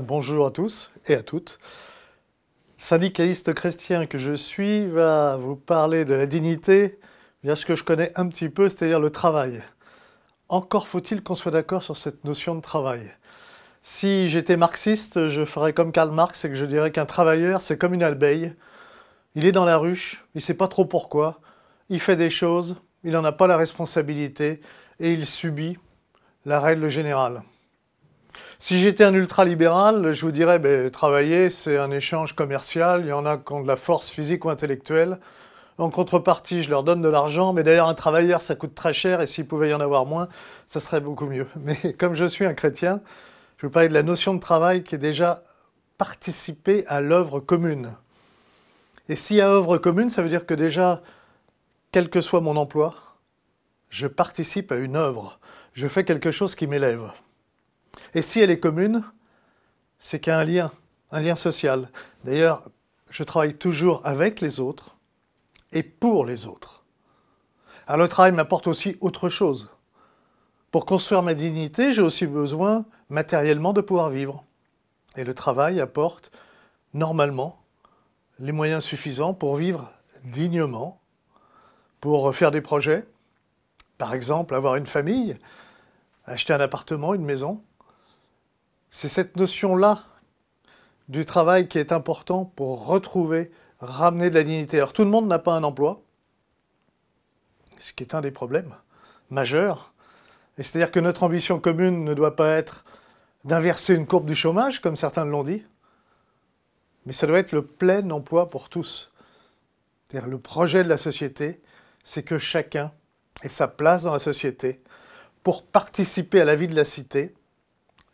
Bonjour à tous et à toutes. Syndicaliste chrétien que je suis va vous parler de la dignité via ce que je connais un petit peu, c'est-à-dire le travail. Encore faut-il qu'on soit d'accord sur cette notion de travail. Si j'étais marxiste, je ferais comme Karl Marx et que je dirais qu'un travailleur, c'est comme une abeille. Il est dans la ruche, il ne sait pas trop pourquoi, il fait des choses, il n'en a pas la responsabilité et il subit la règle générale. Si j'étais un ultralibéral, je vous dirais, ben, travailler, c'est un échange commercial, il y en a qui ont de la force physique ou intellectuelle. En contrepartie, je leur donne de l'argent, mais d'ailleurs, un travailleur, ça coûte très cher, et s'il pouvait y en avoir moins, ça serait beaucoup mieux. Mais comme je suis un chrétien, je vous parler de la notion de travail qui est déjà participer à l'œuvre commune. Et s'il y a œuvre commune, ça veut dire que déjà, quel que soit mon emploi, je participe à une œuvre. Je fais quelque chose qui m'élève. Et si elle est commune, c'est qu'il y a un lien, un lien social. D'ailleurs, je travaille toujours avec les autres et pour les autres. Alors le travail m'apporte aussi autre chose. Pour construire ma dignité, j'ai aussi besoin matériellement de pouvoir vivre. Et le travail apporte normalement les moyens suffisants pour vivre dignement, pour faire des projets, par exemple avoir une famille, acheter un appartement, une maison, c'est cette notion-là du travail qui est important pour retrouver, ramener de la dignité. Alors tout le monde n'a pas un emploi, ce qui est un des problèmes majeurs. Et c'est-à-dire que notre ambition commune ne doit pas être d'inverser une courbe du chômage, comme certains l'ont dit, mais ça doit être le plein emploi pour tous. C'est-à-dire le projet de la société, c'est que chacun ait sa place dans la société pour participer à la vie de la cité,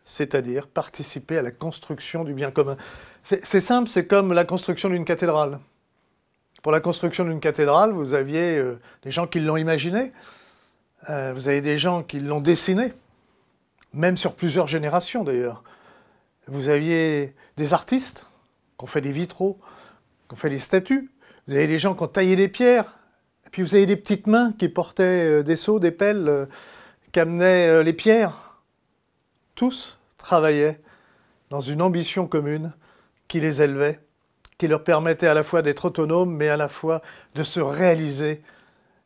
c'est-à-dire participer à la construction du bien commun. C'est simple, c'est comme la construction d'une cathédrale. Pour la construction d'une cathédrale, vous aviez euh, des gens qui l'ont imaginé, euh, vous avez des gens qui l'ont dessiné, même sur plusieurs générations d'ailleurs. Vous aviez des artistes qui ont fait des vitraux, qui ont fait des statues, vous avez des gens qui ont taillé des pierres, et puis vous avez des petites mains qui portaient euh, des seaux, des pelles, qui amenaient les pierres. Tous travaillaient dans une ambition commune qui les élevait, qui leur permettait à la fois d'être autonomes, mais à la fois de se réaliser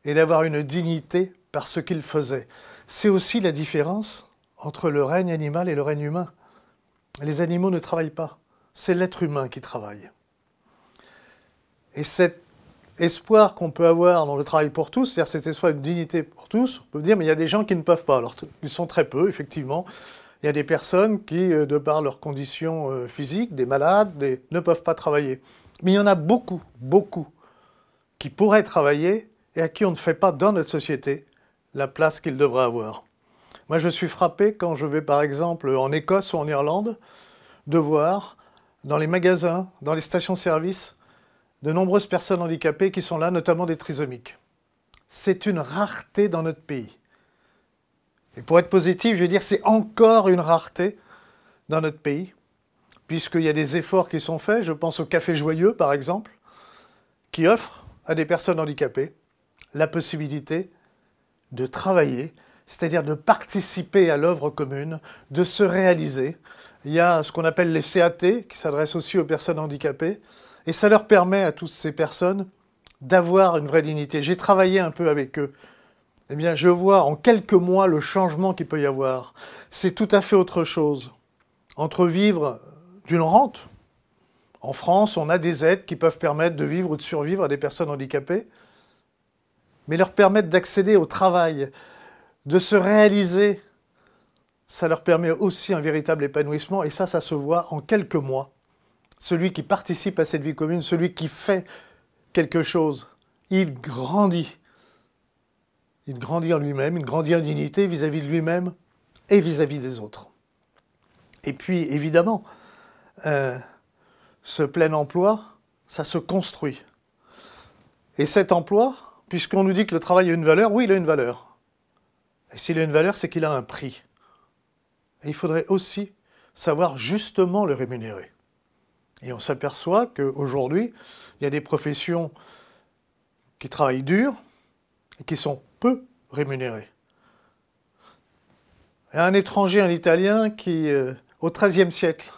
et d'avoir une dignité par ce qu'ils faisaient. C'est aussi la différence entre le règne animal et le règne humain. Les animaux ne travaillent pas, c'est l'être humain qui travaille. Et cet espoir qu'on peut avoir dans le travail pour tous, c'est-à-dire cet espoir d'une dignité pour tous, on peut dire, mais il y a des gens qui ne peuvent pas. Alors, ils sont très peu, effectivement. Il y a des personnes qui, euh, de par leurs conditions euh, physiques, des malades, ne peuvent pas travailler. Mais il y en a beaucoup, beaucoup, qui pourraient travailler et à qui on ne fait pas dans notre société la place qu'ils devraient avoir. Moi, je suis frappé quand je vais, par exemple, en Écosse ou en Irlande, de voir dans les magasins, dans les stations-service, de nombreuses personnes handicapées qui sont là, notamment des trisomiques. C'est une rareté dans notre pays. Et pour être positif, je veux dire, c'est encore une rareté dans notre pays, puisqu'il y a des efforts qui sont faits. Je pense au Café Joyeux, par exemple, qui offre à des personnes handicapées la possibilité de travailler, c'est-à-dire de participer à l'œuvre commune, de se réaliser. Il y a ce qu'on appelle les CAT, qui s'adressent aussi aux personnes handicapées, et ça leur permet à toutes ces personnes d'avoir une vraie dignité. J'ai travaillé un peu avec eux eh bien, je vois en quelques mois le changement qu'il peut y avoir. C'est tout à fait autre chose. Entre vivre d'une rente, en France, on a des aides qui peuvent permettre de vivre ou de survivre à des personnes handicapées, mais leur permettre d'accéder au travail, de se réaliser, ça leur permet aussi un véritable épanouissement, et ça, ça se voit en quelques mois. Celui qui participe à cette vie commune, celui qui fait quelque chose, il grandit il grandit en lui-même, il grandit en dignité vis-à-vis de lui-même et vis-à-vis des autres. Et puis, évidemment, euh, ce plein emploi, ça se construit. Et cet emploi, puisqu'on nous dit que le travail a une valeur, oui, il a une valeur. Et s'il a une valeur, c'est qu'il a un prix. Et il faudrait aussi savoir justement le rémunérer. Et on s'aperçoit qu'aujourd'hui, il y a des professions qui travaillent dur et qui sont peu rémunéré. un étranger, un Italien, qui, euh, au XIIIe siècle,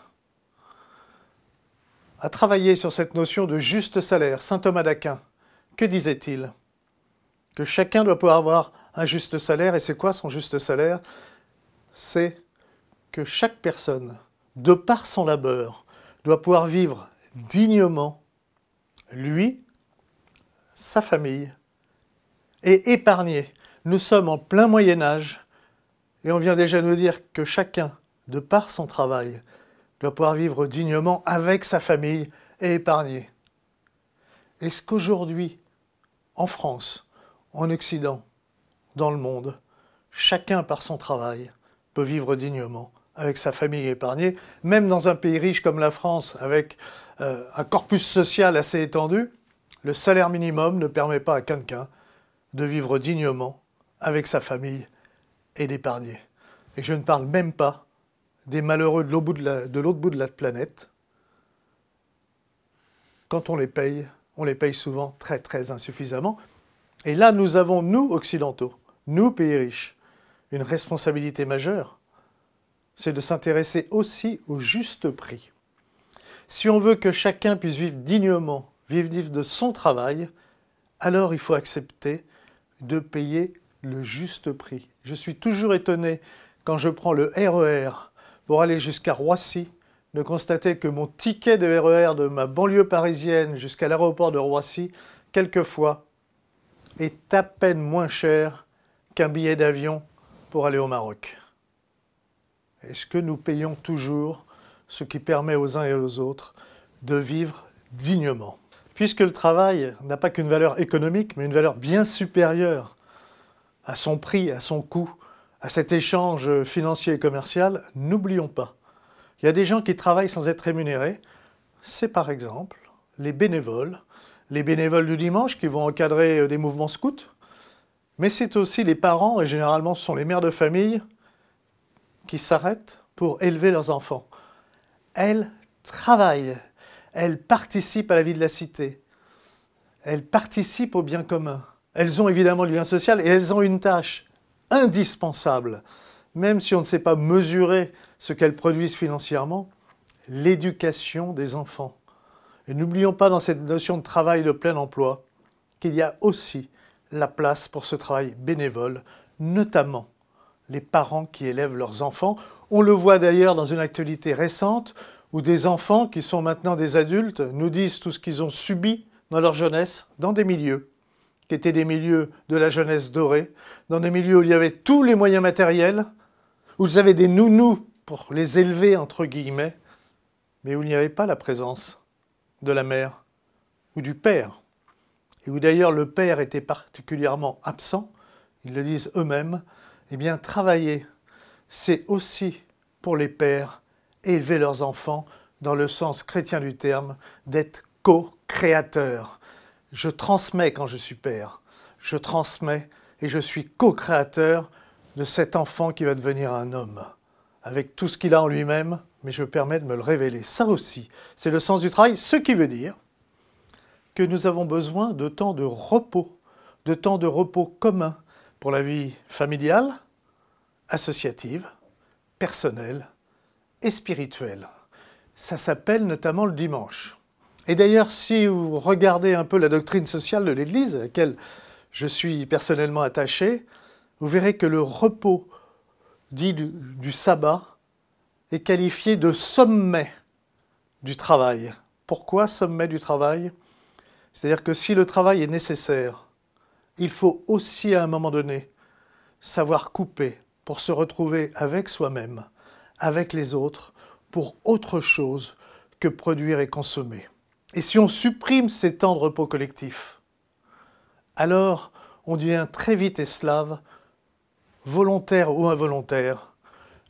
a travaillé sur cette notion de juste salaire, saint Thomas d'Aquin. Que disait-il? Que chacun doit pouvoir avoir un juste salaire, et c'est quoi son juste salaire? C'est que chaque personne, de par son labeur, doit pouvoir vivre dignement, lui, sa famille, et épargner. Nous sommes en plein Moyen Âge, et on vient déjà nous dire que chacun, de par son travail, doit pouvoir vivre dignement avec sa famille et épargner. Est-ce qu'aujourd'hui, en France, en Occident, dans le monde, chacun par son travail peut vivre dignement avec sa famille épargnée, même dans un pays riche comme la France, avec euh, un corpus social assez étendu, le salaire minimum ne permet pas à quelqu'un de vivre dignement avec sa famille et d'épargner. Et je ne parle même pas des malheureux de l'autre bout de la planète. Quand on les paye, on les paye souvent très très insuffisamment. Et là, nous avons, nous, occidentaux, nous, pays riches, une responsabilité majeure, c'est de s'intéresser aussi au juste prix. Si on veut que chacun puisse vivre dignement, vivre de son travail, alors il faut accepter de payer le juste prix. Je suis toujours étonné quand je prends le RER e pour aller jusqu'à Roissy, de constater que mon ticket de RER e de ma banlieue parisienne jusqu'à l'aéroport de Roissy, quelquefois, est à peine moins cher qu'un billet d'avion pour aller au Maroc. Est-ce que nous payons toujours ce qui permet aux uns et aux autres de vivre dignement? Puisque le travail n'a pas qu'une valeur économique, mais une valeur bien supérieure à son prix, à son coût, à cet échange financier et commercial, n'oublions pas. Il y a des gens qui travaillent sans être rémunérés. C'est par exemple les bénévoles, les bénévoles du dimanche qui vont encadrer euh, des mouvements scouts, mais c'est aussi les parents, et généralement ce sont les mères de famille, qui s'arrêtent pour élever leurs enfants. Elles travaillent, elles participent à la vie de la cité, elles participent au bien commun. Elles ont évidemment du lien social et elles ont une tâche indispensable, même si on ne sait pas mesurer ce qu'elles produisent financièrement, l'éducation des enfants. Et n'oublions pas dans cette notion de travail de plein emploi qu'il y a aussi la place pour ce travail bénévole, notamment les parents qui élèvent leurs enfants. On le voit d'ailleurs dans une actualité récente où des enfants qui sont maintenant des adultes nous disent tout ce qu'ils ont subi dans leur jeunesse, dans des milieux qui étaient des milieux de la jeunesse dorée, dans des milieux où il y avait tous les moyens matériels, où ils avaient des nounous pour les élever, entre guillemets, mais où il n'y avait pas la présence de la mère ou du père, et où d'ailleurs le père était particulièrement absent, ils le disent eux-mêmes, eh bien, travailler, c'est aussi pour les pères élever leurs enfants dans le sens chrétien du terme, d'être co-créateurs. Je transmets quand je suis père, je transmets et je suis co-créateur de cet enfant qui va devenir un homme, avec tout ce qu'il a en lui-même, mais je permets de me le révéler. Ça aussi, c'est le sens du travail, ce qui veut dire que nous avons besoin de temps de repos, de temps de repos commun, pour la vie familiale, associative, personnelle et spirituelle. Ça s'appelle notamment le dimanche. Et d'ailleurs, si vous regardez un peu la doctrine sociale de l'Église, à laquelle je suis personnellement attaché, vous verrez que le repos dit du, du sabbat est qualifié de sommet du travail. Pourquoi sommet du travail? C'est-à-dire que si le travail est nécessaire, il faut aussi à un moment donné savoir couper pour se retrouver avec soi-même, avec les autres, pour autre chose que produire et consommer. Et si on supprime ces temps de repos collectif, alors on devient très vite esclave, volontaire ou involontaire,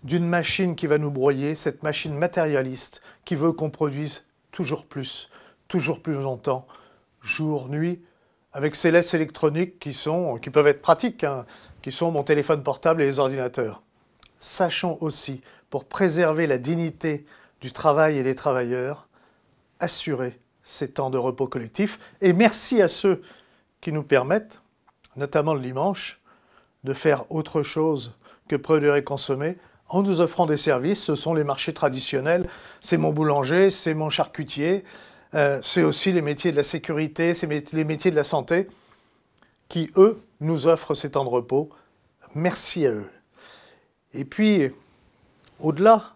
d'une machine qui va nous broyer, cette machine matérialiste qui veut qu'on produise toujours plus, toujours plus longtemps, jour, nuit, avec ces laisses électroniques qui, sont, qui peuvent être pratiques, hein, qui sont mon téléphone portable et les ordinateurs. Sachons aussi, pour préserver la dignité du travail et des travailleurs, assurer ces temps de repos collectif. Et merci à ceux qui nous permettent, notamment le dimanche, de faire autre chose que produire et consommer en nous offrant des services. Ce sont les marchés traditionnels, c'est mon boulanger, c'est mon charcutier, euh, c'est aussi les métiers de la sécurité, c'est les métiers de la santé qui, eux, nous offrent ces temps de repos. Merci à eux. Et puis, au-delà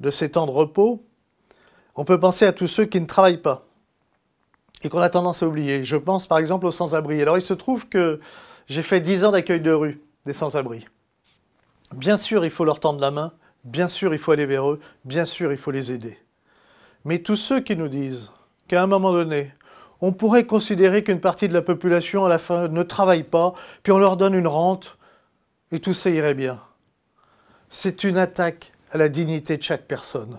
de ces temps de repos, on peut penser à tous ceux qui ne travaillent pas et qu'on a tendance à oublier. Je pense par exemple aux sans-abri. Alors il se trouve que j'ai fait 10 ans d'accueil de rue des sans-abri. Bien sûr, il faut leur tendre la main, bien sûr, il faut aller vers eux, bien sûr, il faut les aider. Mais tous ceux qui nous disent qu'à un moment donné, on pourrait considérer qu'une partie de la population à la fin ne travaille pas, puis on leur donne une rente, et tout ça irait bien. C'est une attaque à la dignité de chaque personne.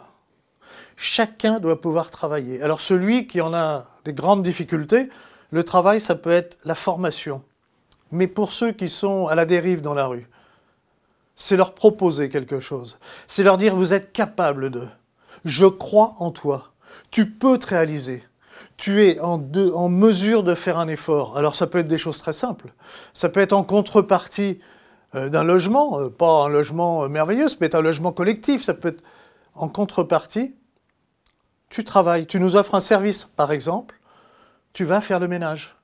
Chacun doit pouvoir travailler. Alors celui qui en a des grandes difficultés, le travail, ça peut être la formation. Mais pour ceux qui sont à la dérive dans la rue, c'est leur proposer quelque chose. C'est leur dire, vous êtes capable de. Je crois en toi. Tu peux te réaliser. Tu es en, en, mesure de faire un effort. Alors ça peut être des choses très simples. Ça peut être en contrepartie d'un logement, euh, pas un logement merveilleux, ça peut être un logement collectif. Ça peut être en contrepartie, tu travailles, tu nous offres un service, par exemple, tu vas faire le ménage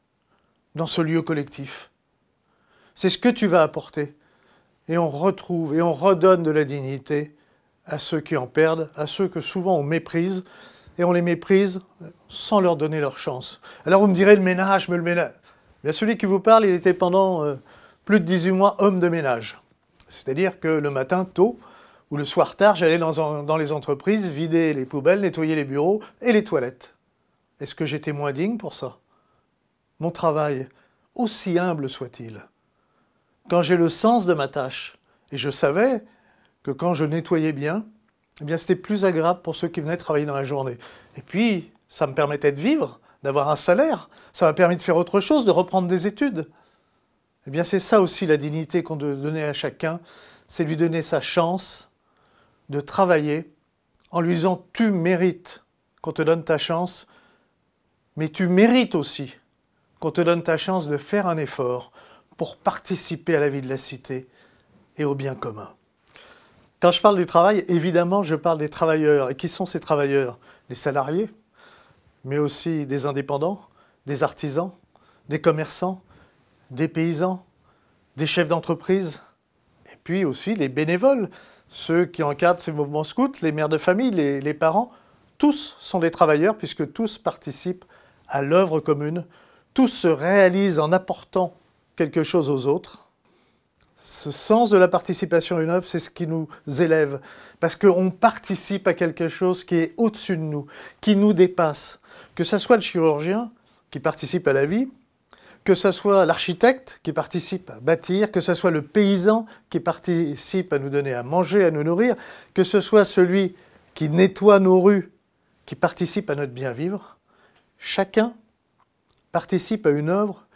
dans ce lieu collectif. C'est ce que tu vas apporter. Et on retrouve et on redonne de la dignité à ceux qui en perdent, à ceux que souvent on méprise, et on les méprise sans leur donner leur chance. Alors vous me direz le ménage, mais le ménage. Celui qui vous parle, il était pendant euh, plus de 18 mois homme de ménage. C'est-à-dire que le matin, tôt, ou le soir tard, j'allais dans, les entreprises vider les poubelles, nettoyer les bureaux et les toilettes. Est-ce que j'étais moins digne pour ça? Mon travail, aussi humble soit-il, quand j'ai le sens de ma tâche, et je savais que quand je nettoyais bien, eh bien c'était plus agréable pour ceux qui venaient travailler dans la journée. Et puis, ça me permettait de vivre, d'avoir un salaire, ça m'a permis de faire autre chose, de reprendre des études. Eh bien, c'est ça aussi la dignité qu'on doit donner à chacun, c'est lui donner sa chance, de travailler en lui disant tu mérites qu'on te donne ta chance, mais tu mérites aussi qu'on te donne ta chance de faire un effort pour participer à la vie de la cité et au bien commun. Quand je parle du travail, évidemment, je parle des travailleurs. Et qui sont ces travailleurs? Les salariés, mais aussi des indépendants, des artisans, des commerçants, des paysans, des chefs d'entreprise, et puis aussi les bénévoles, ceux qui encadrent ces mouvements scouts, les mères de famille, les, parents, tous sont des travailleurs puisque tous participent à l'œuvre commune, tous se réalisent en apportant quelque chose aux autres. Ce sens de la participation à une œuvre, c'est ce qui nous élève, parce qu'on participe à quelque chose qui est au-dessus de nous, qui nous dépasse. Que ce soit le chirurgien qui participe à la vie, que ce soit l'architecte qui participe à bâtir, que ce soit le paysan qui participe à nous donner à manger, à nous nourrir, que ce soit celui qui nettoie nos rues, qui participe à notre bien-vivre, chacun participe à une œuvre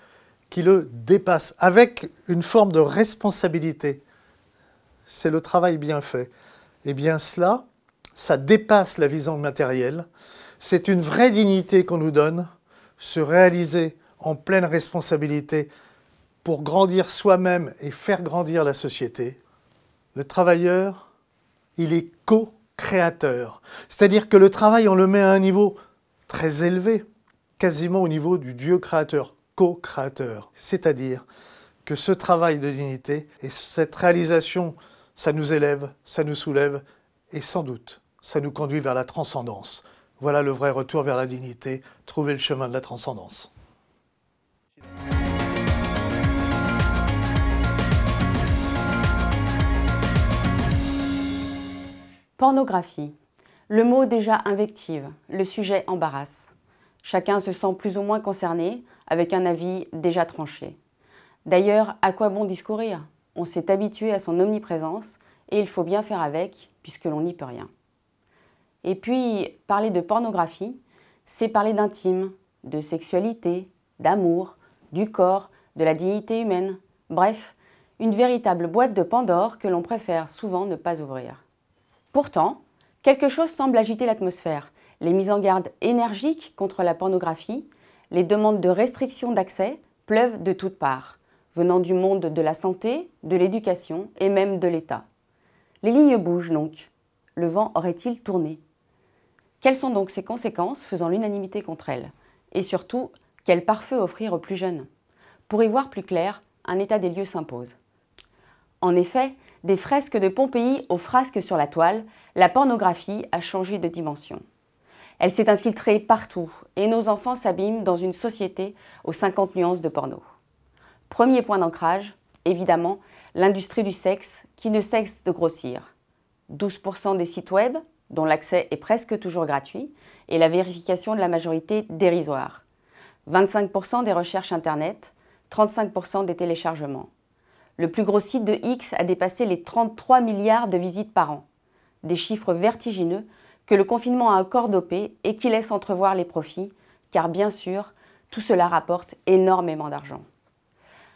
qui le dépasse, avec une forme de responsabilité. C'est le travail bien fait. Et eh bien cela, ça dépasse la vision matérielle. C'est une vraie dignité qu'on nous donne, se réaliser en pleine responsabilité pour grandir soi-même et faire grandir la société. Le travailleur, il est co-créateur. C'est-à-dire que le travail, on le met à un niveau très élevé, quasiment au niveau du Dieu créateur, co-créateur. C'est-à-dire que ce travail de dignité et cette réalisation, ça nous élève, ça nous soulève et sans doute, ça nous conduit vers la transcendance. Voilà le vrai retour vers la dignité, trouver le chemin de la transcendance. Pornographie. Le mot déjà invective, le sujet embarrasse. Chacun se sent plus ou moins concerné, avec un avis déjà tranché. D'ailleurs, à quoi bon discourir? On s'est habitué à son omniprésence et il faut bien faire avec, puisque l'on n'y peut rien. Et puis, parler de pornographie, c'est parler d'intime, de sexualité, d'amour, du corps, de la dignité humaine, bref, une véritable boîte de Pandore que l'on préfère souvent ne pas ouvrir. Pourtant, quelque chose semble agiter l'atmosphère. Les mises en garde énergiques contre la pornographie, les demandes de restriction d'accès pleuvent de toutes parts, venant du monde de la santé, de l'éducation et même de l'État. Les lignes bougent donc. Le vent aurait-il tourné? Quelles sont donc ces conséquences faisant l'unanimité contre elle Et surtout, quel pare-feu offrir aux plus jeunes? Pour y voir plus clair, un état des lieux s'impose. En effet, des fresques de Pompéi aux frasques sur la toile, la pornographie a changé de dimension. Elle s'est infiltrée partout et nos enfants s'abîment dans une société aux 50 nuances de porno. Premier point d'ancrage, évidemment, l'industrie du sexe qui ne cesse de grossir. 12% des sites web, dont l'accès est presque toujours gratuit, et la vérification de la majorité dérisoire. 25% des recherches Internet, 35% des téléchargements. Le plus gros site de X a dépassé les 33 milliards de visites par an. Des chiffres vertigineux que le confinement a encore dopés et qui laissent entrevoir les profits, car bien sûr, tout cela rapporte énormément d'argent.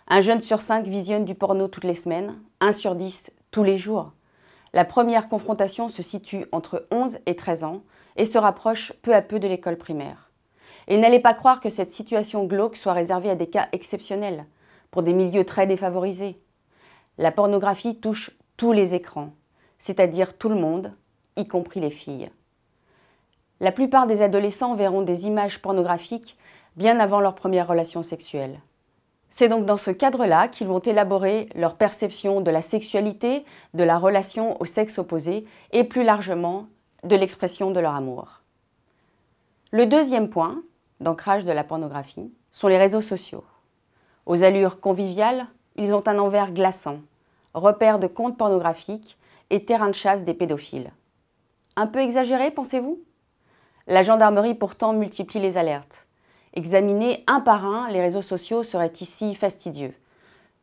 Un jeune sur cinq visionne du porno toutes les semaines, un sur dix tous les jours. La première confrontation se situe entre 11 et 13 ans et se rapproche peu à peu de l'école primaire. Et n'allez pas croire que cette situation glauque soit réservée à des cas exceptionnels, pour des milieux très défavorisés. La pornographie touche tous les écrans, c'est-à-dire tout le monde, y compris les filles. La plupart des adolescents verront des images pornographiques bien avant leur première relation sexuelle. C'est donc dans ce cadre-là qu'ils vont élaborer leur perception de la sexualité, de la relation au sexe opposé et plus largement de l'expression de leur amour. Le deuxième point d'ancrage de la pornographie sont les réseaux sociaux. Aux allures conviviales, ils ont un envers glaçant, repère de comptes pornographiques et terrain de chasse des pédophiles. Un peu exagéré, pensez-vous? La gendarmerie pourtant multiplie les alertes. Examiner un par un les réseaux sociaux serait ici fastidieux.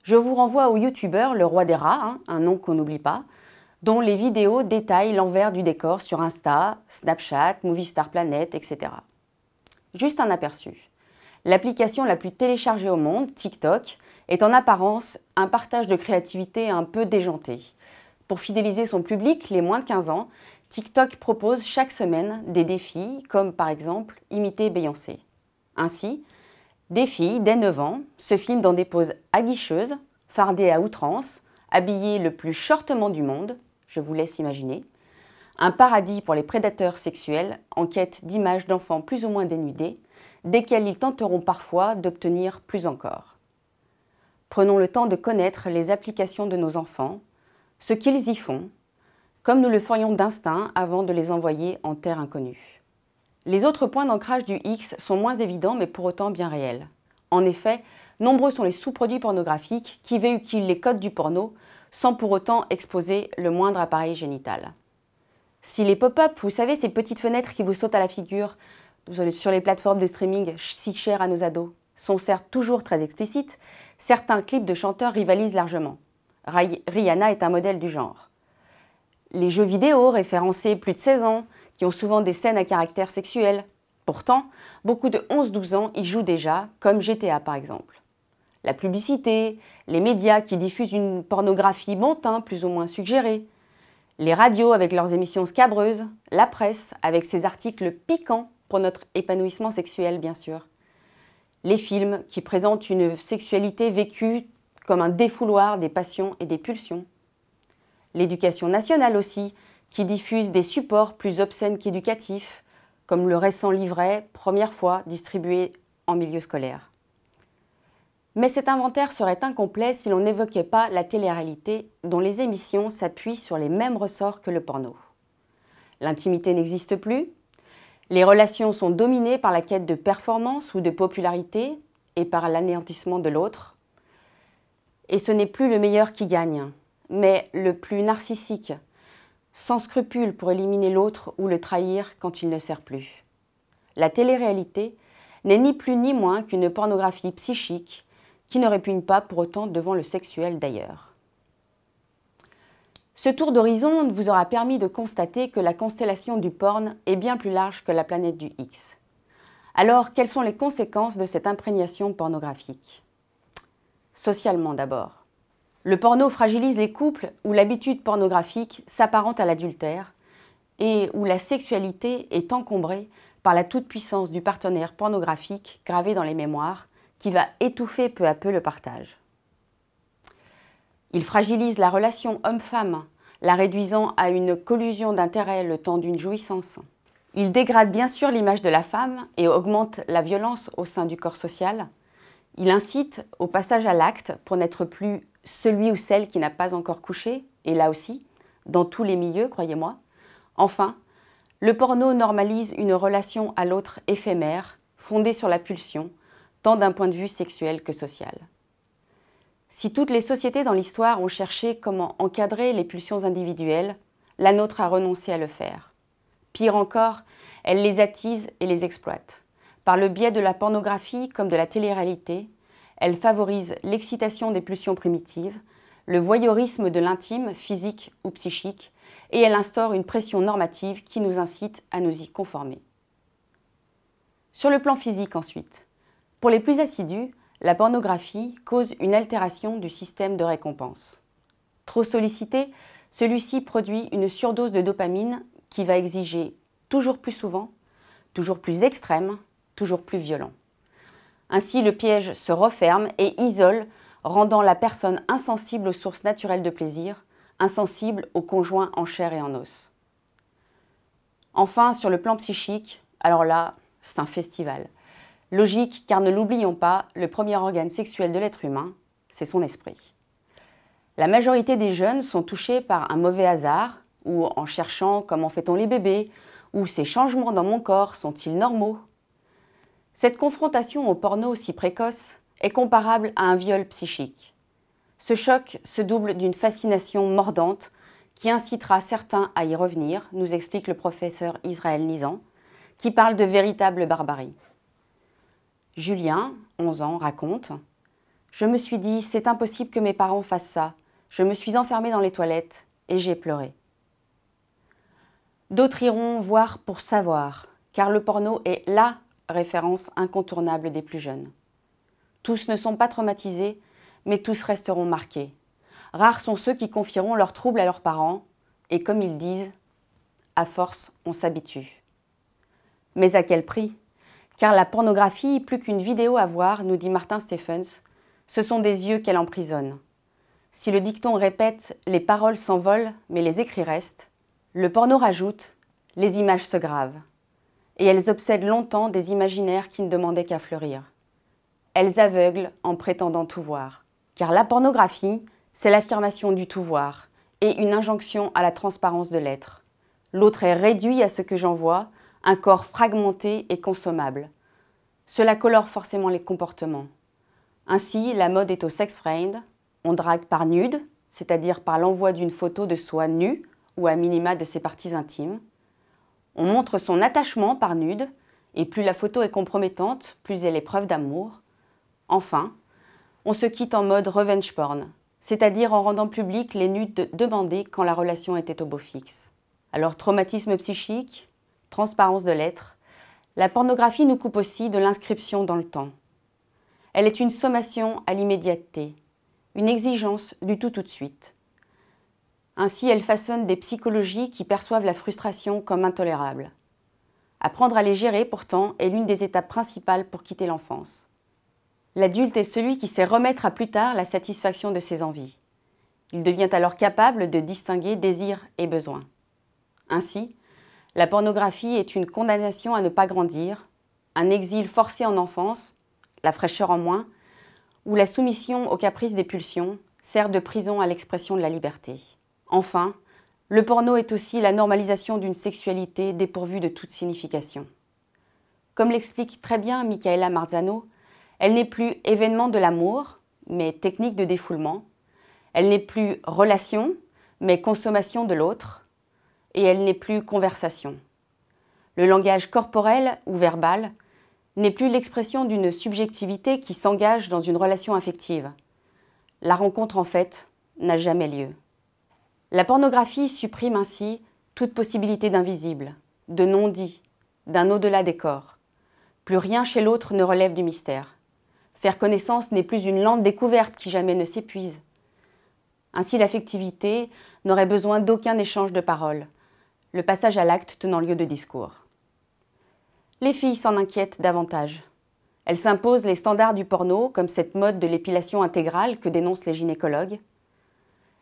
Je vous renvoie au youtubeur Le Roi des Rats, hein, un nom qu'on n'oublie pas, dont les vidéos détaillent l'envers du décor sur Insta, Snapchat, Movie Star Planet, etc. Juste un aperçu. L'application la plus téléchargée au monde, TikTok, est en apparence un partage de créativité un peu déjanté. Pour fidéliser son public, les moins de 15 ans, TikTok propose chaque semaine des défis, comme par exemple imiter Beyoncé. Ainsi, des filles dès 9 ans se filment dans des poses aguicheuses, fardées à outrance, habillées le plus shortement du monde, je vous laisse imaginer. Un paradis pour les prédateurs sexuels en quête d'images d'enfants plus ou moins dénudés, desquels ils tenteront parfois d'obtenir plus encore. Prenons le temps de connaître les applications de nos enfants, ce qu'ils y font, comme nous le ferions d'instinct avant de les envoyer en terre inconnue. Les autres points d'ancrage du X sont moins évidents mais pour autant bien réels. En effet, nombreux sont les sous-produits pornographiques qui véhiculent les codes du porno sans pour autant exposer le moindre appareil génital. Si les pop-up, vous savez, ces petites fenêtres qui vous sautent à la figure sur les plateformes de streaming si chères à nos ados, sont certes toujours très explicites, certains clips de chanteurs rivalisent largement. Rihanna est un modèle du genre. Les jeux vidéo référencés plus de 16 ans, qui ont souvent des scènes à caractère sexuel. Pourtant, beaucoup de 11-12 ans y jouent déjà, comme GTA par exemple. La publicité, les médias qui diffusent une pornographie bon teint plus ou moins suggérée, les radios avec leurs émissions scabreuses, la presse avec ses articles piquants pour notre épanouissement sexuel bien sûr, les films qui présentent une sexualité vécue comme un défouloir des passions et des pulsions. L'éducation nationale aussi, qui diffuse des supports plus obscènes qu'éducatifs, comme le récent livret Première fois distribué en milieu scolaire. Mais cet inventaire serait incomplet si l'on n'évoquait pas la télé-réalité dont les émissions s'appuient sur les mêmes ressorts que le porno. L'intimité n'existe plus, les relations sont dominées par la quête de performance ou de popularité et par l'anéantissement de l'autre, et ce n'est plus le meilleur qui gagne, mais le plus narcissique, sans scrupule pour éliminer l'autre ou le trahir quand il ne sert plus. La télé-réalité n'est ni plus ni moins qu'une pornographie psychique qui ne répugne pas pour autant devant le sexuel d'ailleurs. Ce tour d'horizon vous aura permis de constater que la constellation du porn est bien plus large que la planète du X. Alors, quelles sont les conséquences de cette imprégnation pornographique? Socialement d'abord. Le porno fragilise les couples où l'habitude pornographique s'apparente à l'adultère et où la sexualité est encombrée par la toute-puissance du partenaire pornographique gravé dans les mémoires qui va étouffer peu à peu le partage. Il fragilise la relation homme-femme, la réduisant à une collusion d'intérêts le temps d'une jouissance. Il dégrade bien sûr l'image de la femme et augmente la violence au sein du corps social. Il incite au passage à l'acte pour n'être plus celui ou celle qui n'a pas encore couché, et là aussi, dans tous les milieux, croyez-moi. Enfin, le porno normalise une relation à l'autre éphémère, fondée sur la pulsion, tant d'un point de vue sexuel que social. Si toutes les sociétés dans l'histoire ont cherché comment encadrer les pulsions individuelles, la nôtre a renoncé à le faire. Pire encore, elle les attise et les exploite. Par le biais de la pornographie comme de la télé-réalité, elle favorise l'excitation des pulsions primitives, le voyeurisme de l'intime, physique ou psychique, et elle instaure une pression normative qui nous incite à nous y conformer. Sur le plan physique ensuite, pour les plus assidus, la pornographie cause une altération du système de récompense. Trop sollicité, celui-ci produit une surdose de dopamine qui va exiger toujours plus souvent, toujours plus extrême, toujours plus violent. Ainsi, le piège se referme et isole, rendant la personne insensible aux sources naturelles de plaisir, insensible au conjoint en chair et en os. Enfin, sur le plan psychique, alors là, c'est un festival. Logique, car ne l'oublions pas, le premier organe sexuel de l'être humain, c'est son esprit. La majorité des jeunes sont touchés par un mauvais hasard, ou en cherchant comment fait-on les bébés, ou ces changements dans mon corps sont-ils normaux Cette confrontation au porno si précoce est comparable à un viol psychique. Ce choc se double d'une fascination mordante qui incitera certains à y revenir, nous explique le professeur Israël Nizan, qui parle de véritable barbarie. Julien, 11 ans, raconte Je me suis dit, c'est impossible que mes parents fassent ça. Je me suis enfermée dans les toilettes et j'ai pleuré. D'autres iront voir pour savoir, car le porno est LA référence incontournable des plus jeunes. Tous ne sont pas traumatisés, mais tous resteront marqués. Rares sont ceux qui confieront leurs troubles à leurs parents, et comme ils disent, à force, on s'habitue. Mais à quel prix? Car la pornographie, plus qu'une vidéo à voir, nous dit Martin Stephens, ce sont des yeux qu'elle emprisonne. Si le dicton répète les paroles s'envolent, mais les écrits restent, le porno rajoute les images se gravent. Et elles obsèdent longtemps des imaginaires qui ne demandaient qu'à fleurir. Elles aveuglent en prétendant tout voir. Car la pornographie, c'est l'affirmation du tout voir et une injonction à la transparence de l'être. L'autre est réduit à ce que j'en vois, un corps fragmenté et consommable. Cela colore forcément les comportements. Ainsi, la mode est au sex friend, on drague par nude, c'est-à-dire par l'envoi d'une photo de soi nue ou à minima de ses parties intimes. On montre son attachement par nude, et plus la photo est compromettante, plus elle est preuve d'amour. Enfin, on se quitte en mode revenge porn, c'est-à-dire en rendant public les nudes demandées quand la relation était au beau fixe. Alors traumatisme psychique, transparence de l'être, la pornographie nous coupe aussi de l'inscription dans le temps. Elle est une sommation à l'immédiateté, une exigence du tout tout de suite. Ainsi, elle façonne des psychologies qui perçoivent la frustration comme intolérable. Apprendre à les gérer, pourtant, est l'une des étapes principales pour quitter l'enfance. L'adulte est celui qui sait remettre à plus tard la satisfaction de ses envies. Il devient alors capable de distinguer désir et besoin. Ainsi, la pornographie est une condamnation à ne pas grandir, un exil forcé en enfance, la fraîcheur en moins, ou la soumission aux caprices des pulsions sert de prison à l'expression de la liberté. Enfin, le porno est aussi la normalisation d'une sexualité dépourvue de toute signification. Comme l'explique très bien Michaela Marzano, elle n'est plus événement de l'amour, mais technique de défoulement. Elle n'est plus relation, mais consommation de l'autre et elle n'est plus conversation. Le langage corporel ou verbal n'est plus l'expression d'une subjectivité qui s'engage dans une relation affective. La rencontre, en fait, n'a jamais lieu. La pornographie supprime ainsi toute possibilité d'invisible, de non-dit, d'un au-delà des corps. Plus rien chez l'autre ne relève du mystère. Faire connaissance n'est plus une lente découverte qui jamais ne s'épuise. Ainsi l'affectivité n'aurait besoin d'aucun échange de paroles, le passage à l'acte tenant lieu de discours. Les filles s'en inquiètent davantage. Elles s'imposent les standards du porno, comme cette mode de l'épilation intégrale que dénoncent les gynécologues.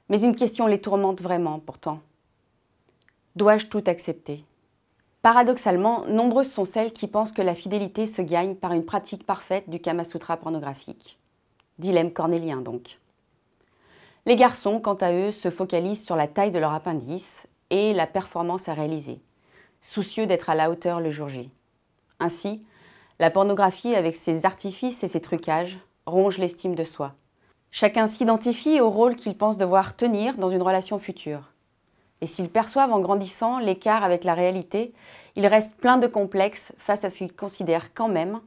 Mais une question les tourmente vraiment, pourtant. Dois-je tout accepter? Paradoxalement, nombreuses sont celles qui pensent que la fidélité se gagne par une pratique parfaite du Kama Sutra pornographique. Dilemme cornélien donc. Les garçons, quant à eux, se focalisent sur la taille de leur appendice et la performance à réaliser, soucieux d'être à la hauteur le jour J. Ainsi, la pornographie, avec ses artifices et ses trucages, ronge l'estime de soi. Chacun s'identifie au rôle qu'il pense devoir tenir dans une relation future. Et s'ils perçoivent en grandissant l'écart avec la réalité, ils restent pleins de complexes face à ce qu'ils considèrent quand même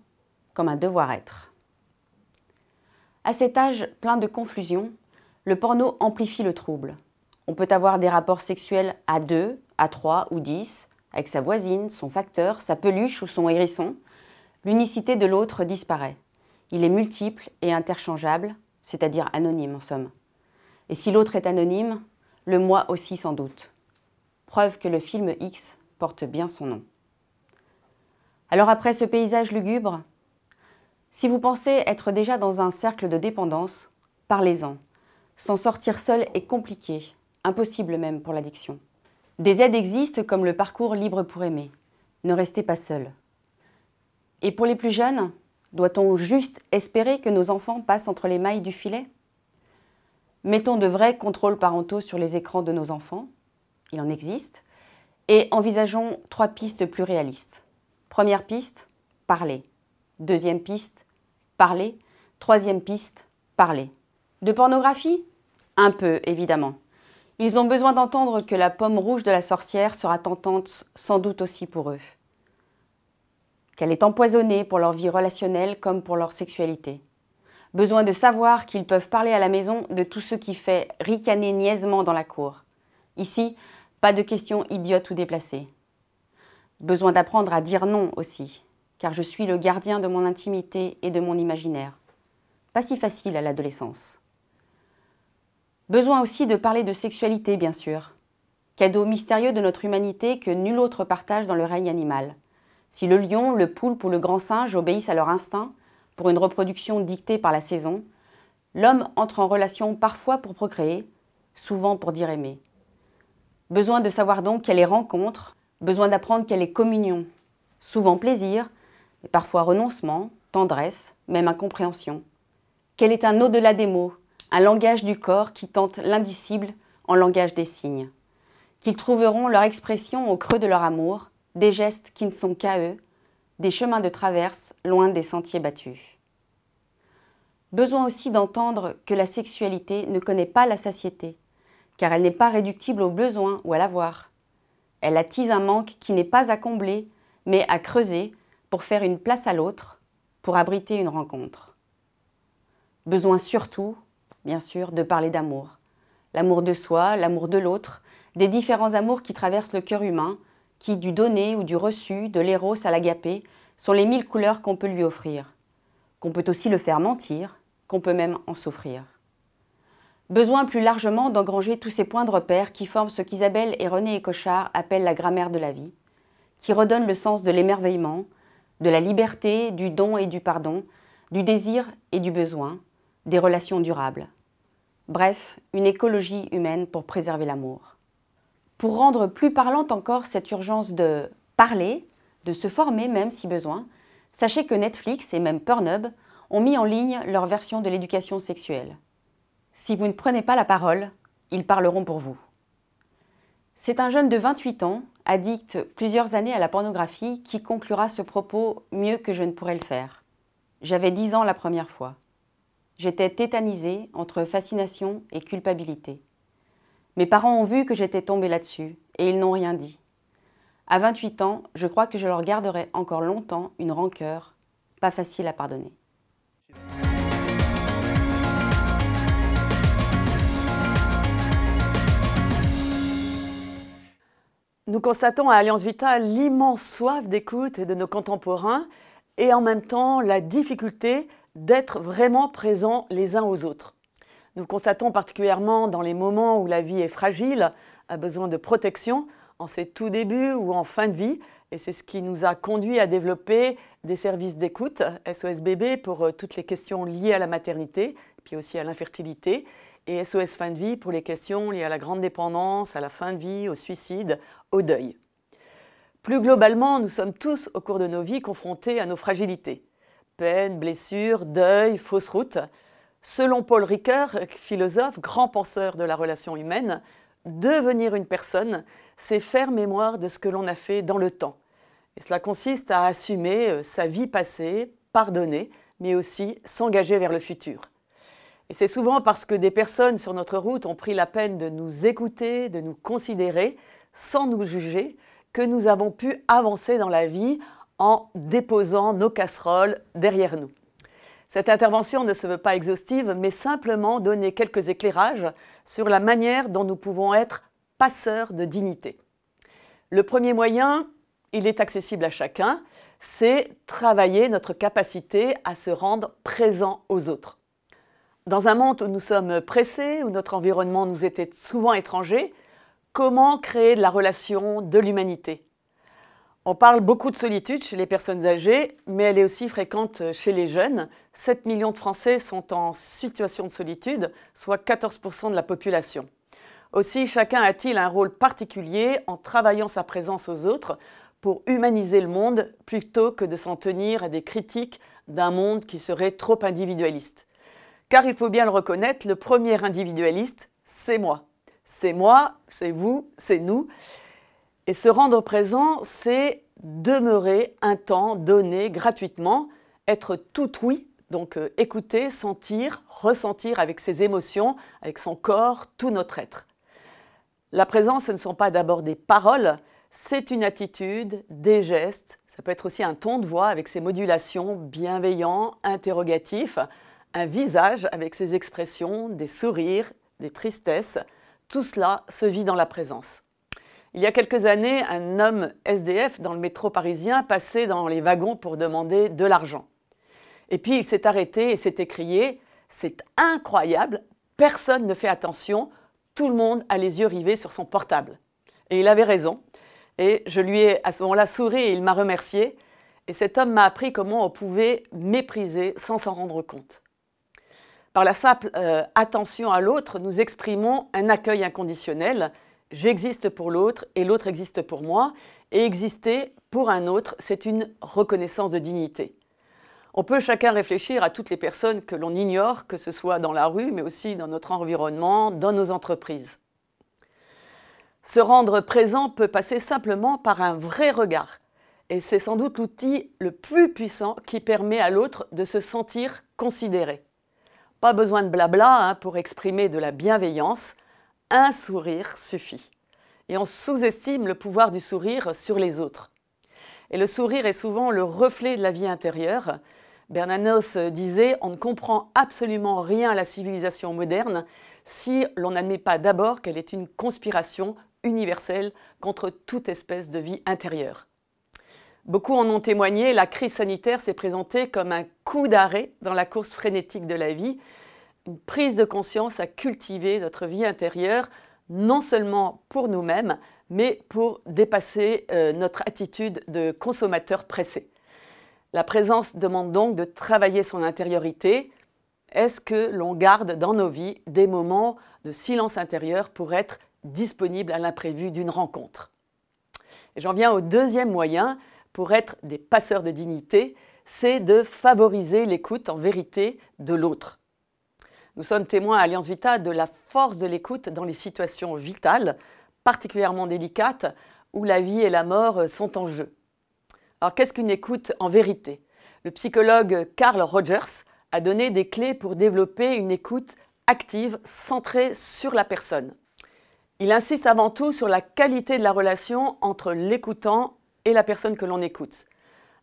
comme un devoir-être. À cet âge plein de confusion, le porno amplifie le trouble. On peut avoir des rapports sexuels à deux, à trois ou dix, avec sa voisine, son facteur, sa peluche ou son hérisson. L'unicité de l'autre disparaît. Il est multiple et interchangeable, c'est-à-dire anonyme en somme. Et si l'autre est anonyme, le moi aussi sans doute. Preuve que le film X porte bien son nom. Alors après ce paysage lugubre, si vous pensez être déjà dans un cercle de dépendance, parlez-en. S'en sortir seul est compliqué, impossible même pour l'addiction. Des aides existent comme le parcours libre pour aimer. Ne restez pas seul. Et pour les plus jeunes, doit-on juste espérer que nos enfants passent entre les mailles du filet? Mettons de vrais contrôles parentaux sur les écrans de nos enfants, il en existe, et envisageons trois pistes plus réalistes. Première piste, parler. Deuxième piste, parler. Troisième piste, parler. De pornographie? Un peu, évidemment. Ils ont besoin d'entendre que la pomme rouge de la sorcière sera tentante sans doute aussi pour eux. Qu'elle est empoisonnée pour leur vie relationnelle comme pour leur sexualité besoin de savoir qu'ils peuvent parler à la maison de tout ce qui fait ricaner niaisement dans la cour. Ici, pas de questions idiotes ou déplacées. Besoin d'apprendre à dire non aussi, car je suis le gardien de mon intimité et de mon imaginaire. Pas si facile à l'adolescence. Besoin aussi de parler de sexualité, bien sûr. Cadeau mystérieux de notre humanité que nul autre partage dans le règne animal. Si le lion, le poulpe ou le grand singe obéissent à leur instinct, pour une reproduction dictée par la saison, l'homme entre en relation parfois pour procréer, souvent pour dire aimer. Besoin de savoir donc quelle est rencontre, besoin d'apprendre quelle est communion, souvent plaisir, mais parfois renoncement, tendresse, même incompréhension. Quel est un au-delà des mots, un langage du corps qui tente l'indicible en langage des signes. Qu'ils trouveront leur expression au creux de leur amour, des gestes qui ne sont qu'à eux, des chemins de traverse loin des sentiers battus. Besoin aussi d'entendre que la sexualité ne connaît pas la satiété, car elle n'est pas réductible au besoin ou à l'avoir. Elle attise un manque qui n'est pas à combler, mais à creuser pour faire une place à l'autre, pour abriter une rencontre. Besoin surtout, bien sûr, de parler d'amour. L'amour de soi, l'amour de l'autre, des différents amours qui traversent le cœur humain, qui, du donné ou du reçu, de l'éros à l'agapé, sont les mille couleurs qu'on peut lui offrir, qu'on peut aussi le faire mentir, qu'on peut même en souffrir. Besoin plus largement d'engranger tous ces points de repère qui forment ce qu'Isabelle et René Cochard appellent la grammaire de la vie, qui redonnent le sens de l'émerveillement, de la liberté, du don et du pardon, du désir et du besoin, des relations durables. Bref, une écologie humaine pour préserver l'amour. Pour rendre plus parlante encore cette urgence de parler, de se former même si besoin, sachez que Netflix et même Pornhub ont mis en ligne leur version de l'éducation sexuelle. Si vous ne prenez pas la parole, ils parleront pour vous. C'est un jeune de 28 ans, addict plusieurs années à la pornographie, qui conclura ce propos mieux que je ne pourrais le faire. J'avais 10 ans la première fois. J'étais tétanisée entre fascination et culpabilité. Mes parents ont vu que j'étais tombée là-dessus et ils n'ont rien dit. À 28 ans, je crois que je leur garderai encore longtemps une rancœur, pas facile à pardonner. Nous constatons à Alliance Vita l'immense soif d'écoute de nos contemporains et en même temps la difficulté d'être vraiment présents les uns aux autres. Nous le constatons particulièrement dans les moments où la vie est fragile, a besoin de protection, en ses tout débuts ou en fin de vie. Et c'est ce qui nous a conduit à développer des services d'écoute SOS Bébé pour euh, toutes les questions liées à la maternité, puis aussi à l'infertilité, et SOS Fin de vie pour les questions liées à la grande dépendance, à la fin de vie, au suicide, au deuil. Plus globalement, nous sommes tous au cours de nos vies confrontés à nos fragilités. Peine, blessures, deuil, fausse route. Selon Paul Ricoeur, philosophe, grand penseur de la relation humaine, devenir une personne, c'est faire mémoire de ce que l'on a fait dans le temps. Et cela consiste à assumer euh, sa vie passée, pardonner, mais aussi s'engager vers le futur. Et c'est souvent parce que des personnes sur notre route ont pris la peine de nous écouter, de nous considérer, sans nous juger, que nous avons pu avancer dans la vie en déposant nos casseroles derrière nous. Cette intervention ne se veut pas exhaustive, mais simplement donner quelques éclairages sur la manière dont nous pouvons être passeurs de dignité. Le premier moyen, il est accessible à chacun, c'est travailler notre capacité à se rendre présent aux autres. Dans un monde où nous sommes pressés, où notre environnement nous était souvent étranger, comment créer de la relation, de l'humanité? On parle beaucoup de solitude chez les personnes âgées, mais elle est aussi fréquente chez les jeunes. 7 millions de Français sont en situation de solitude, soit 14% de la population. Aussi, chacun a-t-il un rôle particulier en travaillant sa présence aux autres pour humaniser le monde plutôt que de s'en tenir à des critiques d'un monde qui serait trop individualiste. Car il faut bien le reconnaître, le premier individualiste, c'est moi. C'est moi, c'est vous, c'est nous. Et se rendre présent, c'est demeurer un temps donné gratuitement, être tout oui, donc euh, écouter, sentir, ressentir avec ses émotions, avec son corps, tout notre être. La présence, ce ne sont pas d'abord des paroles, c'est une attitude, des gestes, ça peut être aussi un ton de voix avec ses modulations bienveillants, interrogatifs, un visage avec ses expressions, des sourires, des tristesses. Tout cela se vit dans la présence. Il y a quelques années, un homme SDF dans le métro parisien passait dans les wagons pour demander de l'argent. Et puis il s'est arrêté et s'est écrié C'est incroyable, personne ne fait attention, tout le monde a les yeux rivés sur son portable. Et il avait raison. Et je lui ai à ce moment-là souri et il m'a remercié. Et cet homme m'a appris comment on pouvait mépriser sans s'en rendre compte. Par la simple euh, attention à l'autre, nous exprimons un accueil inconditionnel. J'existe pour l'autre et l'autre existe pour moi. Et exister pour un autre, c'est une reconnaissance de dignité. On peut chacun réfléchir à toutes les personnes que l'on ignore, que ce soit dans la rue, mais aussi dans notre environnement, dans nos entreprises. Se rendre présent peut passer simplement par un vrai regard. Et c'est sans doute l'outil le plus puissant qui permet à l'autre de se sentir considéré. Pas besoin de blabla hein, pour exprimer de la bienveillance. Un sourire suffit. Et on sous-estime le pouvoir du sourire sur les autres. Et le sourire est souvent le reflet de la vie intérieure. Bernanos disait On ne comprend absolument rien à la civilisation moderne si l'on n'admet pas d'abord qu'elle est une conspiration universelle contre toute espèce de vie intérieure. Beaucoup en ont témoigné, la crise sanitaire s'est présentée comme un coup d'arrêt dans la course frénétique de la vie, une prise de conscience à cultiver notre vie intérieure, non seulement pour nous-mêmes, mais pour dépasser euh, notre attitude de consommateur pressé. La présence demande donc de travailler son intériorité. Est-ce que l'on garde dans nos vies des moments de silence intérieur pour être disponible à l'imprévu d'une rencontre? J'en viens au deuxième moyen pour être des passeurs de dignité, c'est de favoriser l'écoute en vérité de l'autre. Nous sommes témoins à Alliance Vita de la force de l'écoute dans les situations vitales, particulièrement délicates, où la vie et la mort sont en jeu. Alors qu'est-ce qu'une écoute en vérité? Le psychologue Carl Rogers a donné des clés pour développer une écoute active centrée sur la personne. Il insiste avant tout sur la qualité de la relation entre l'écoutant et la personne que l'on écoute.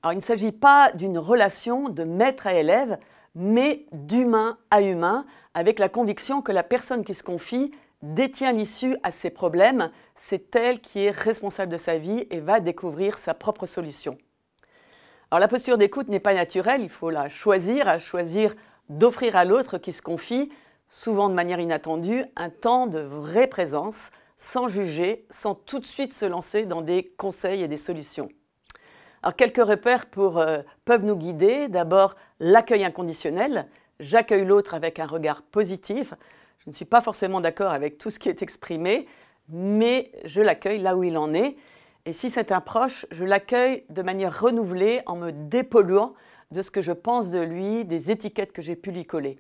Alors, il ne s'agit pas d'une relation de maître à élève, mais d'humain à humain, avec la conviction que la personne qui se confie détient l'issue à ses problèmes, c'est elle qui est responsable de sa vie et va découvrir sa propre solution. Alors la posture d'écoute n'est pas naturelle, il faut la choisir, choisir d'offrir à l'autre qui se confie souvent de manière inattendue, un temps de vraie présence, sans juger, sans tout de suite se lancer dans des conseils et des solutions. Alors quelques repères euh, peuvent nous guider. D'abord, l'accueil inconditionnel. J'accueille l'autre avec un regard positif. Je ne suis pas forcément d'accord avec tout ce qui est exprimé, mais je l'accueille là où il en est. Et si c'est un proche, je l'accueille de manière renouvelée en me dépolluant de ce que je pense de lui, des étiquettes que j'ai pu lui coller.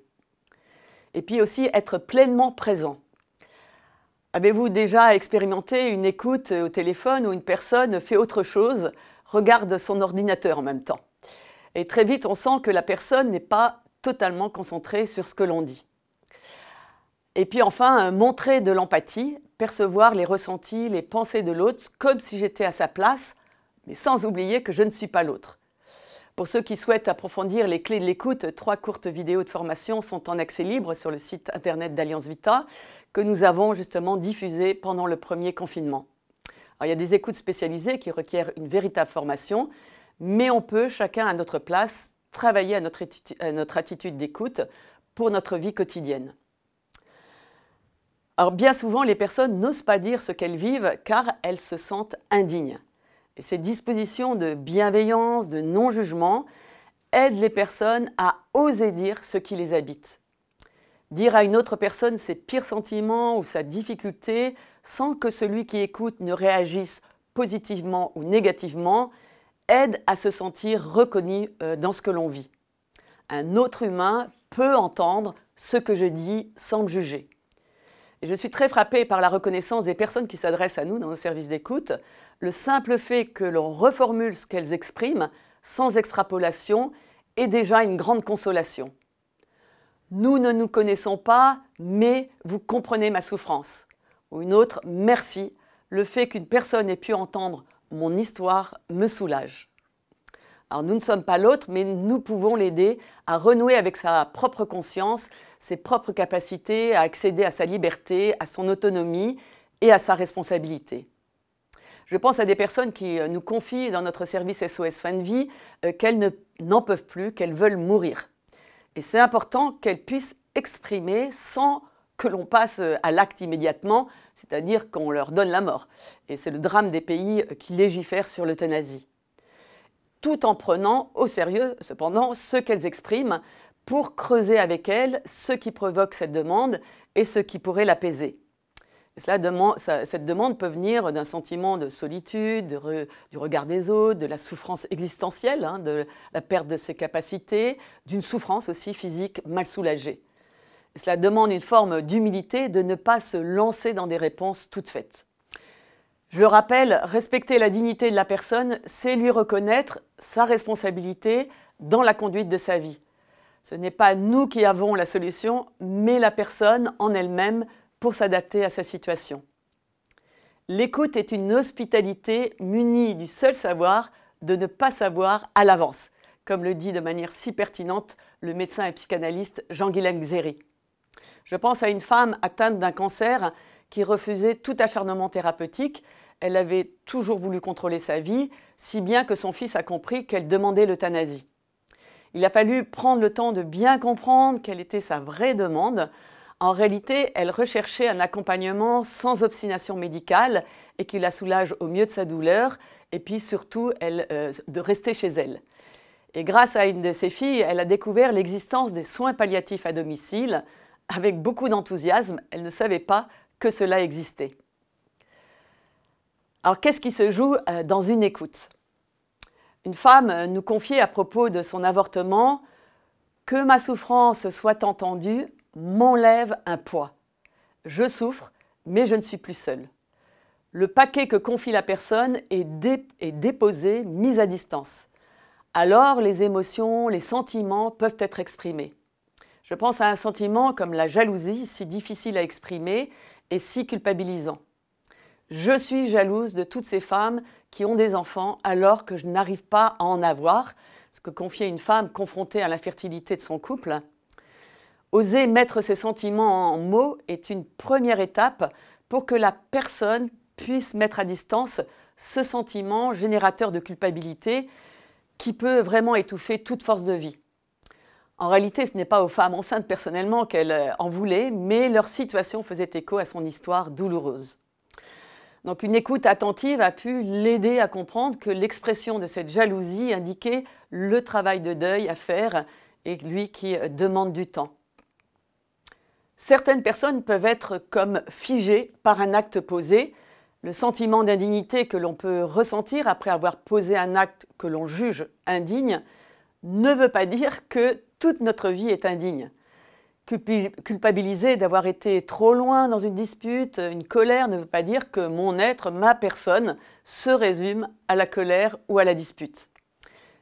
Et puis aussi être pleinement présent. Avez-vous déjà expérimenté une écoute au téléphone où une personne fait autre chose, regarde son ordinateur en même temps Et très vite, on sent que la personne n'est pas totalement concentrée sur ce que l'on dit. Et puis enfin, montrer de l'empathie, percevoir les ressentis, les pensées de l'autre comme si j'étais à sa place, mais sans oublier que je ne suis pas l'autre. Pour ceux qui souhaitent approfondir les clés de l'écoute, trois courtes vidéos de formation sont en accès libre sur le site internet d'Alliance Vita que nous avons justement diffusées pendant le premier confinement. Il y a des écoutes spécialisées qui requièrent une véritable formation, mais on peut, chacun à notre place, travailler à notre, attitude d'écoute pour notre vie quotidienne. Alors bien souvent, les personnes n'osent pas dire ce qu'elles vivent car elles se sentent indignes. Ces dispositions de bienveillance, de non-jugement, aident les personnes à oser dire ce qui les habite. Dire à une autre personne ses pires sentiments ou sa difficulté sans que celui qui écoute ne réagisse positivement ou négativement aide à se sentir reconnu euh, dans ce que l'on vit. Un autre humain peut entendre ce que je dis sans me juger. Et je suis très frappée par la reconnaissance des personnes qui s'adressent à nous dans nos services d'écoute. Le simple fait que l'on reformule ce qu'elles expriment sans extrapolation est déjà une grande consolation. Nous ne nous connaissons pas, mais vous comprenez ma souffrance. Ou une autre, merci, le fait qu'une personne ait pu entendre mon histoire me soulage. Alors nous ne sommes pas l'autre, mais nous pouvons l'aider à renouer avec sa propre conscience, ses propres capacités, à accéder à sa liberté, à son autonomie et à sa responsabilité. Je pense à des personnes qui euh, nous confient dans notre service SOS Fin de Vie euh, qu'elles n'en peuvent plus, qu'elles veulent mourir. Et c'est important qu'elles puissent exprimer sans que l'on passe euh, à l'acte immédiatement, c'est-à-dire qu'on leur donne la mort. Et c'est le drame des pays qui légifèrent sur l'euthanasie tout en prenant au sérieux, cependant, ce qu'elles expriment pour creuser avec elles ce qui provoque cette demande et ce qui pourrait l'apaiser. cette demande peut venir d'un sentiment de solitude, du regard des autres, de la souffrance existentielle, hein, de la perte de ses capacités, d'une souffrance aussi physique mal soulagée. Cela demande une forme d'humilité de ne pas se lancer dans des réponses toutes faites. Je le rappelle, respecter la dignité de la personne, c'est lui reconnaître sa responsabilité dans la conduite de sa vie. Ce n'est pas nous qui avons la solution, mais la personne en elle-même pour s'adapter à sa situation. L'écoute est une hospitalité munie du seul savoir de ne pas savoir à l'avance, comme le dit de manière si pertinente le médecin et psychanalyste Jean-Guilain Xéry. Je pense à une femme atteinte d'un cancer qui refusait tout acharnement thérapeutique elle avait toujours voulu contrôler sa vie, si bien que son fils a compris qu'elle demandait l'euthanasie. Il a fallu prendre le temps de bien comprendre quelle était sa vraie demande. En réalité, elle recherchait un accompagnement sans obstination médicale et qui la soulage au mieux de sa douleur, et puis surtout euh, de rester chez elle. Et grâce à une de ses filles, elle a découvert l'existence des soins palliatifs à domicile. Avec beaucoup d'enthousiasme, elle ne savait pas que cela existait. Alors qu'est-ce qui se joue euh, dans une écoute? Une femme euh, nous confiait à propos de son avortement Que ma souffrance soit entendue m'enlève un poids. Je souffre, mais je ne suis plus seule. Le paquet que confie la personne est, est déposé, mis à distance. Alors les émotions, les sentiments peuvent être exprimés. Je pense à un sentiment comme la jalousie, si difficile à exprimer et si culpabilisant. Je suis jalouse de toutes ces femmes qui ont des enfants alors que je n'arrive pas à en avoir, ce que confier une femme confrontée à la fertilité de son couple. Oser mettre ses sentiments en mots est une première étape pour que la personne puisse mettre à distance ce sentiment générateur de culpabilité qui peut vraiment étouffer toute force de vie. En réalité, ce n'est pas aux femmes enceintes personnellement qu'elles en voulaient, mais leur situation faisait écho à son histoire douloureuse. Donc une écoute attentive a pu l'aider à comprendre que l'expression de cette jalousie indiquait le travail de deuil à faire et lui qui demande du temps. Certaines personnes peuvent être comme figées par un acte posé, Le sentiment d'indignité que l'on peut ressentir après avoir posé un acte que l'on juge indigne ne veut pas dire que toute notre vie est indigne. Culpabiliser d'avoir été trop loin dans une dispute, une colère, ne veut pas dire que mon être, ma personne, se résume à la colère ou à la dispute.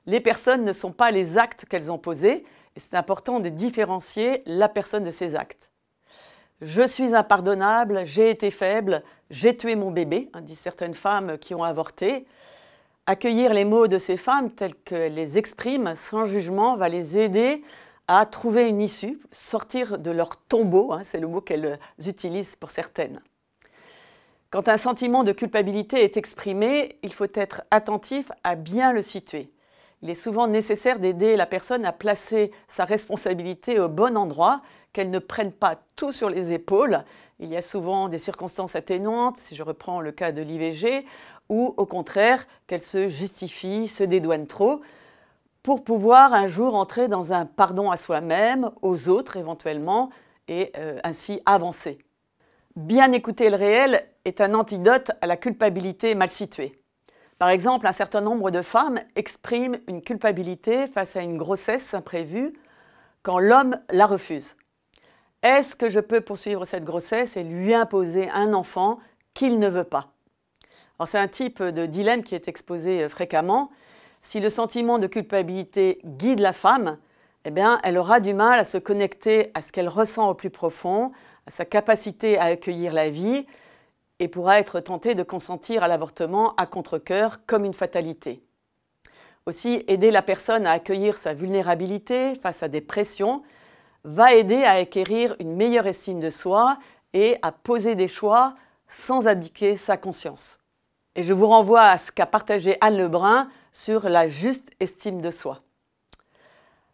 Les personnes ne sont pas les actes qu'elles ont posés, et c'est important de différencier la personne de ses actes. Je suis impardonnable, j'ai été faible, j'ai tué mon bébé, hein, disent certaines femmes qui ont avorté. Accueillir les mots de ces femmes tels qu'elles les expriment sans jugement va les aider à trouver une issue, sortir de leur tombeau, hein, c'est le mot qu'elles utilisent pour certaines. Quand un sentiment de culpabilité est exprimé, il faut être attentif à bien le situer. Il est souvent nécessaire d'aider la personne à placer sa responsabilité au bon endroit, qu'elle ne prenne pas tout sur les épaules. Il y a souvent des circonstances atténuantes, si je reprends le cas de l'IVG, ou au contraire qu'elle se justifie, se dédouane trop pour pouvoir un jour entrer dans un pardon à soi-même, aux autres éventuellement, et euh, ainsi avancer. Bien écouter le réel est un antidote à la culpabilité mal située. Par exemple, un certain nombre de femmes expriment une culpabilité face à une grossesse imprévue quand l'homme la refuse. Est-ce que je peux poursuivre cette grossesse et lui imposer un enfant qu'il ne veut pas? C'est un type de dilemme qui est exposé fréquemment si le sentiment de culpabilité guide la femme, eh elle aura du mal à se connecter à ce qu'elle ressent au plus profond, à sa capacité à accueillir la vie, et pourra être tentée de consentir à l'avortement à contre-coeur comme une fatalité. Aussi, aider la personne à accueillir sa vulnérabilité face à des pressions va aider à acquérir une meilleure estime de soi et à poser des choix sans indiquer sa conscience. Et je vous renvoie à ce qu'a partagé Anne Lebrun sur la juste estime de soi.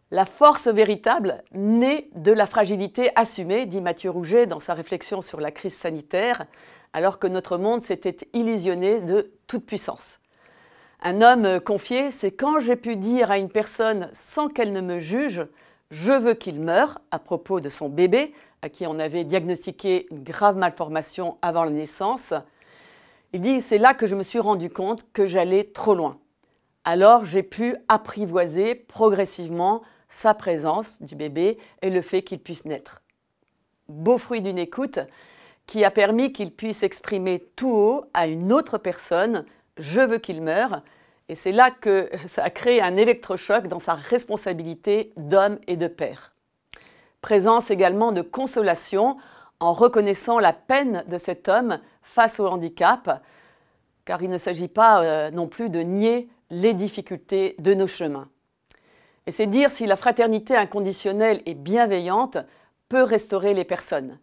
La force véritable naît de la fragilité assumée, dit Mathieu Rouget dans sa réflexion sur la crise sanitaire, alors que notre monde s'était illusionné de toute puissance. Un homme confié, c'est quand j'ai pu dire à une personne sans qu'elle ne me juge, je veux qu'il meure, à propos de son bébé, à qui on avait diagnostiqué une grave malformation avant la naissance. Il dit, c'est là que je me suis rendu compte que j'allais trop loin alors j'ai pu apprivoiser progressivement sa présence du bébé et le fait qu'il puisse naître. Beau fruit d'une écoute qui a permis qu'il puisse exprimer tout haut à une autre personne Je veux qu'il meure. Et c'est là que ça a créé un électrochoc dans sa responsabilité d'homme et de père. Présence également de consolation en reconnaissant la peine de cet homme face au handicap, car il ne s'agit pas euh, non plus de nier les difficultés de nos chemins. Et c'est dire si la fraternité inconditionnelle et bienveillante peut restaurer les personnes.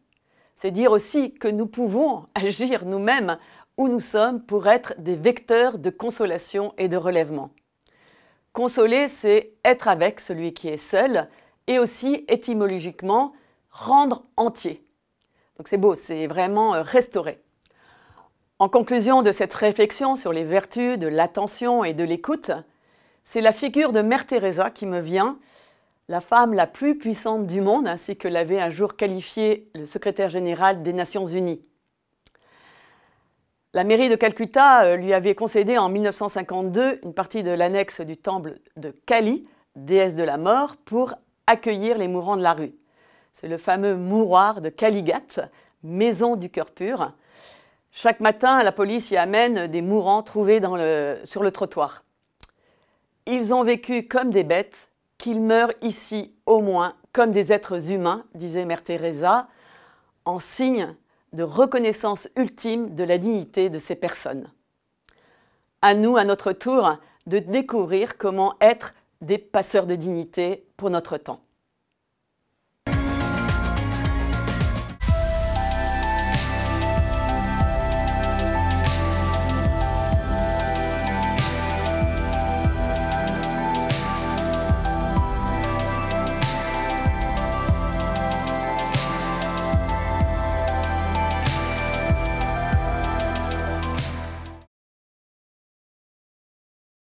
C'est dire aussi que nous pouvons agir nous-mêmes où nous sommes pour être des vecteurs de consolation et de relèvement. Consoler, c'est être avec celui qui est seul et aussi étymologiquement rendre entier. Donc c'est beau, c'est vraiment euh, restaurer. En conclusion de cette réflexion sur les vertus de l'attention et de l'écoute, c'est la figure de Mère Teresa qui me vient, la femme la plus puissante du monde, ainsi que l'avait un jour qualifié le secrétaire général des Nations Unies. La mairie de Calcutta euh, lui avait concédé en 1952 une partie de l'annexe du temple de Kali, déesse de la mort, pour accueillir les mourants de la rue. C'est le fameux mouroir de Kaligat, maison du cœur pur, chaque matin, la police y amène des mourants trouvés sur le trottoir. Ils ont vécu comme des bêtes, qu'ils meurent ici au moins comme des êtres humains, disait Mère Teresa, en signe de reconnaissance ultime de la dignité de ces personnes. À nous, à notre tour, de découvrir comment être des passeurs de dignité pour notre temps.